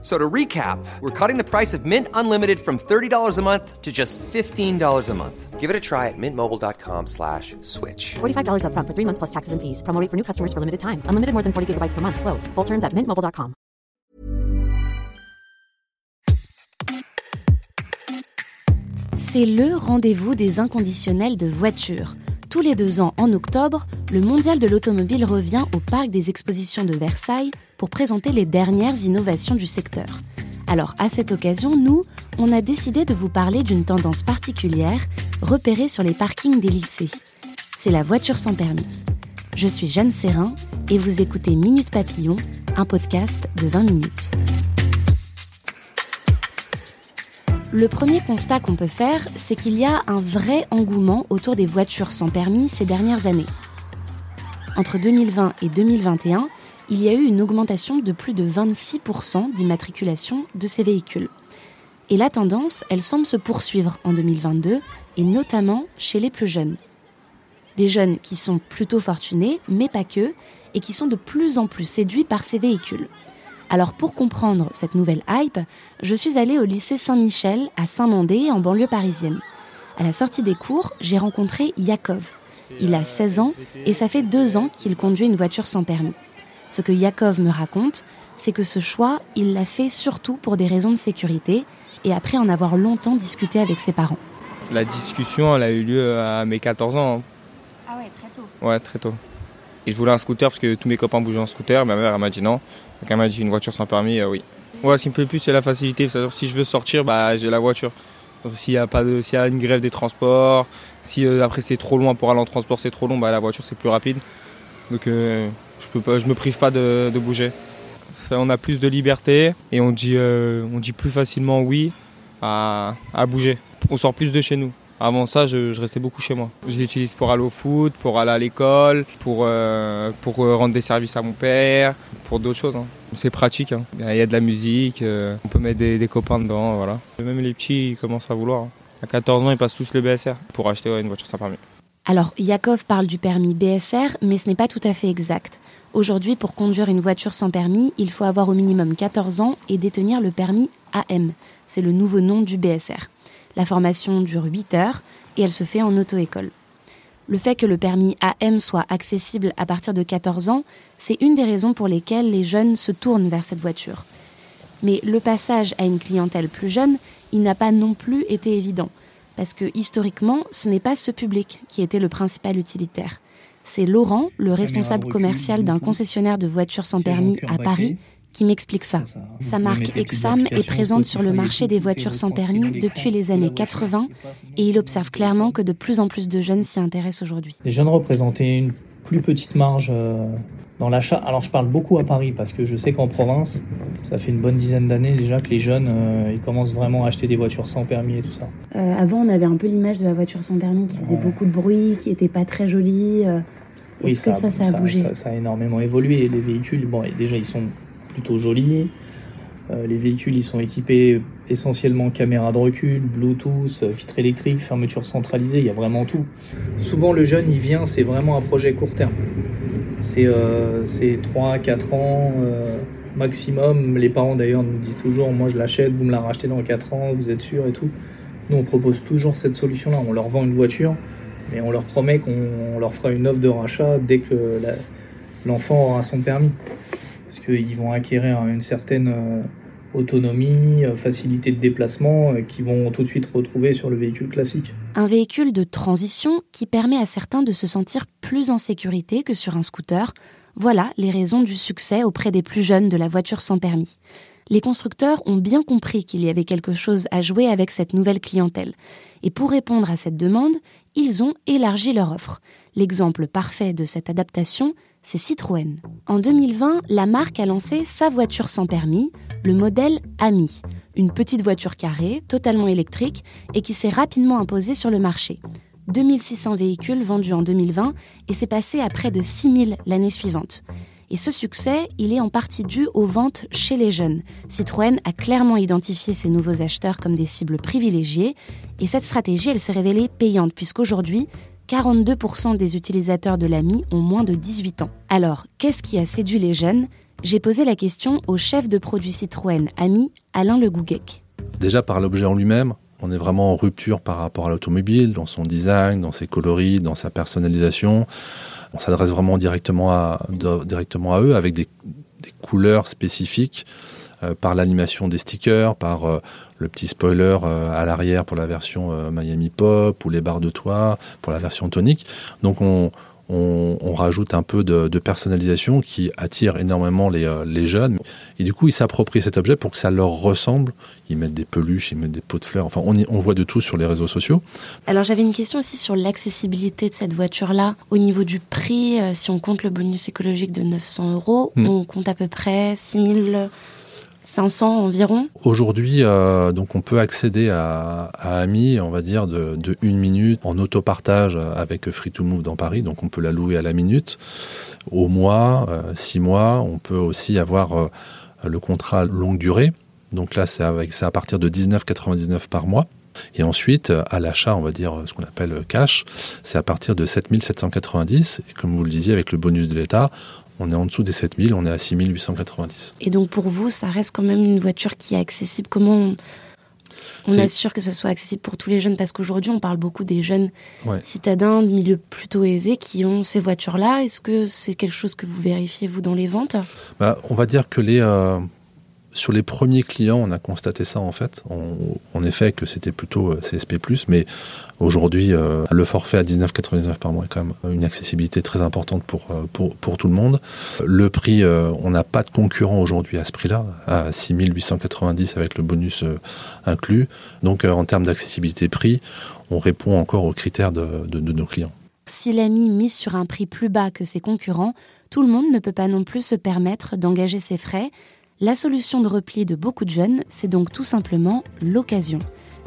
So to recap, we're cutting the price of Mint Unlimited from $30 a month to just $15 a month. Give it a try at mintmobile.com slash switch. $45 upfront for three months plus taxes and fees. Promo rate for new customers for limited time. Unlimited more than 40 gigabytes per month. Slows. Full terms at mintmobile.com. C'est le rendez-vous des inconditionnels de voitures. Tous les deux ans, en octobre, le Mondial de l'automobile revient au Parc des expositions de Versailles pour présenter les dernières innovations du secteur. Alors, à cette occasion, nous, on a décidé de vous parler d'une tendance particulière repérée sur les parkings des lycées. C'est la voiture sans permis. Je suis Jeanne Serrin et vous écoutez Minute Papillon, un podcast de 20 minutes. Le premier constat qu'on peut faire, c'est qu'il y a un vrai engouement autour des voitures sans permis ces dernières années. Entre 2020 et 2021, il y a eu une augmentation de plus de 26% d'immatriculation de ces véhicules. Et la tendance, elle semble se poursuivre en 2022, et notamment chez les plus jeunes. Des jeunes qui sont plutôt fortunés, mais pas que, et qui sont de plus en plus séduits par ces véhicules. Alors pour comprendre cette nouvelle hype, je suis allée au lycée Saint-Michel à Saint-Mandé en banlieue parisienne. À la sortie des cours, j'ai rencontré Yakov. Il a 16 ans et ça fait deux ans qu'il conduit une voiture sans permis. Ce que Yakov me raconte, c'est que ce choix, il l'a fait surtout pour des raisons de sécurité et après en avoir longtemps discuté avec ses parents. La discussion, elle a eu lieu à mes 14 ans. Ah ouais, très tôt. Ouais, très tôt. Et je voulais un scooter parce que tous mes copains bougeaient en scooter. Ma mère, elle m'a dit non. Donc elle m'a dit une voiture sans permis, euh, oui. Ouais, ce qui me plaît le plus, c'est la facilité. C'est-à-dire si je veux sortir, bah, j'ai la voiture. S'il y a pas de, s'il y a une grève des transports, si euh, après c'est trop loin pour aller en transport, c'est trop long, bah la voiture c'est plus rapide. Donc euh, je peux je me prive pas de, bouger. On a plus de liberté et on dit, euh, on dit plus facilement oui à, bouger. On sort plus de chez nous. Avant ça, je, restais beaucoup chez moi. Je l'utilise pour aller au foot, pour aller à l'école, pour, euh, euh, rendre des services à mon père, pour d'autres choses. hein. C'est pratique. hein. Il y a de la musique, on peut mettre des, copains dedans, voilà. Même les petits, ils commencent à vouloir. hein. À 14 ans, ils passent tous le BSR pour acheter une voiture sans permis. Alors, Yakov parle du permis BSR, mais ce n'est pas tout à fait exact. Aujourd'hui, pour conduire une voiture sans permis, il faut avoir au minimum 14 ans et détenir le permis AM. C'est le nouveau nom du BSR. La formation dure 8 heures et elle se fait en auto-école. Le fait que le permis AM soit accessible à partir de 14 ans, c'est une des raisons pour lesquelles les jeunes se tournent vers cette voiture. Mais le passage à une clientèle plus jeune, il n'a pas non plus été évident, parce que historiquement, ce n'est pas ce public qui était le principal utilitaire. C'est Laurent, le responsable commercial d'un concessionnaire de voitures sans permis à. Paris, qui m'explique ça. Sa marque Exam est présente sur le marché des voitures sans permis depuis les années voiture. 80 et il observe clairement que de plus en plus de jeunes s'y intéressent aujourd'hui. Les jeunes représentaient une plus petite marge euh, dans l'achat. Alors je parle beaucoup à Paris parce que je sais qu'en province, ça fait une bonne dizaine d'années déjà que les jeunes euh, ils commencent vraiment à acheter des voitures sans permis et tout ça. Euh, avant, on avait un peu l'image de la voiture sans permis qui faisait Ouais. beaucoup de bruit, qui était pas très jolie. euh. Oui, Est-ce que ça, ça a bougé ça, ça a énormément évolué. Les véhicules, bon, déjà ils sont plutôt jolis. Euh, les véhicules, ils sont équipés essentiellement caméra de recul, Bluetooth, vitre électrique, fermeture centralisée, il y a vraiment tout. Souvent, le jeune, il vient, c'est vraiment un projet court terme. C'est euh, c'est 3, 4 ans euh, maximum. Les parents, d'ailleurs, nous disent toujours, moi, je l'achète, vous me la rachetez dans 4 ans, vous êtes sûr et tout. Nous, on propose toujours cette solution-là. On leur vend une voiture, mais on leur promet qu'on leur fera une offre de rachat dès que l'enfant aura son permis. Parce qu'ils vont acquérir une certaine euh, autonomie, euh, facilité de déplacement, euh, qu'ils vont tout de suite retrouver sur le véhicule classique. Un véhicule de transition qui permet à certains de se sentir plus en sécurité que sur un scooter. Voilà les raisons du succès auprès des plus jeunes de la voiture sans permis. Les constructeurs ont bien compris qu'il y avait quelque chose à jouer avec cette nouvelle clientèle. Et pour répondre à cette demande, ils ont élargi leur offre. L'exemple parfait de cette adaptation, c'est Citroën. En 2020, la marque a lancé sa voiture sans permis, le modèle Ami, une petite voiture carrée, totalement électrique et qui s'est rapidement imposée sur le marché. 2600 véhicules vendus en 2020 et c'est passé à près de 6000 l'année suivante. Et ce succès, il est en partie dû aux ventes chez les jeunes. Citroën a clairement identifié ces nouveaux acheteurs comme des cibles privilégiées et cette stratégie, elle s'est révélée payante puisqu'aujourd'hui, 42% des utilisateurs de l'AMI ont moins de 18 ans. Alors, qu'est-ce qui a séduit les jeunes? J'ai posé la question au chef de produit Citroën AMI, Alain Le Gouguec. Déjà par l'objet en lui-même, on est vraiment en rupture par rapport à l'automobile, dans son design, dans ses coloris, dans sa personnalisation. On s'adresse vraiment directement à, directement à eux avec des, couleurs spécifiques euh, par l'animation des stickers, par euh, le petit spoiler euh, à l'arrière pour la version Miami Pop ou les barres de toit pour la version tonique. Donc on, on, rajoute un peu de, personnalisation qui attire énormément euh, les, jeunes. Et du coup, ils s'approprient cet objet pour que ça leur ressemble. Ils mettent des peluches, ils mettent des pots de fleurs. Enfin, on, on voit de tout sur les réseaux sociaux. Alors, j'avais une question aussi sur l'accessibilité de cette voiture-là. Au niveau du prix, euh, si on compte le bonus écologique de 900 euros, hmm. on compte à peu près 6000 500 environ Aujourd'hui, euh, donc on peut accéder à, Ami, on va dire, de, de une minute en autopartage avec Free to Move dans Paris. Donc on peut la louer à la minute, au mois, euh, six mois. On peut aussi avoir euh, le contrat longue durée. Donc là, c'est à partir de 19,99 par mois. Et ensuite, à l'achat, on va dire ce qu'on appelle cash, c'est à partir de 7790. Et comme vous le disiez, avec le bonus de l'État, on est en dessous des 7000, on est à 6890. Et donc pour vous, ça reste quand même une voiture qui est accessible? Comment on, assure que ce soit accessible pour tous les jeunes? Parce qu'aujourd'hui, on parle beaucoup des jeunes citadins de milieux plutôt aisés qui ont ces voitures-là. Est-ce que c'est quelque chose que vous vérifiez, vous, dans les ventes? Bah, On va dire que les... Euh, sur les premiers clients, on a constaté ça en fait. en effet, que c'était plutôt euh, CSP+, mais aujourd'hui, euh, le forfait à 19,99 par mois est quand même une accessibilité très importante pour, euh, pour, pour tout le monde. Le prix, on n'a pas de concurrent aujourd'hui à ce prix-là, à 6 avec le bonus inclus. Donc en termes d'accessibilité prix, on répond encore aux critères de, de, de nos clients. Si l'AMI mise sur un prix plus bas que ses concurrents, tout le monde ne peut pas non plus se permettre d'engager ses frais la solution de repli de beaucoup de jeunes, c'est donc tout simplement l'occasion.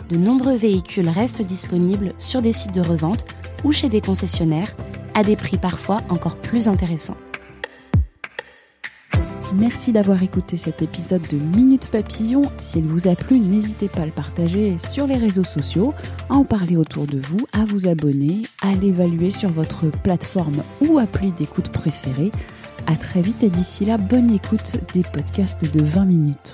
De nombreux véhicules restent disponibles sur des sites de revente ou chez des concessionnaires, à des prix parfois encore plus intéressants. Merci d'avoir écouté cet épisode de Minute Papillon. S'il vous a plu, n'hésitez pas à le partager sur les réseaux sociaux, à en parler autour de vous, à vous abonner, à l'évaluer sur votre plateforme ou appli d'écoute préférée. À très vite et d'ici là, bonne écoute des podcasts de 20 minutes.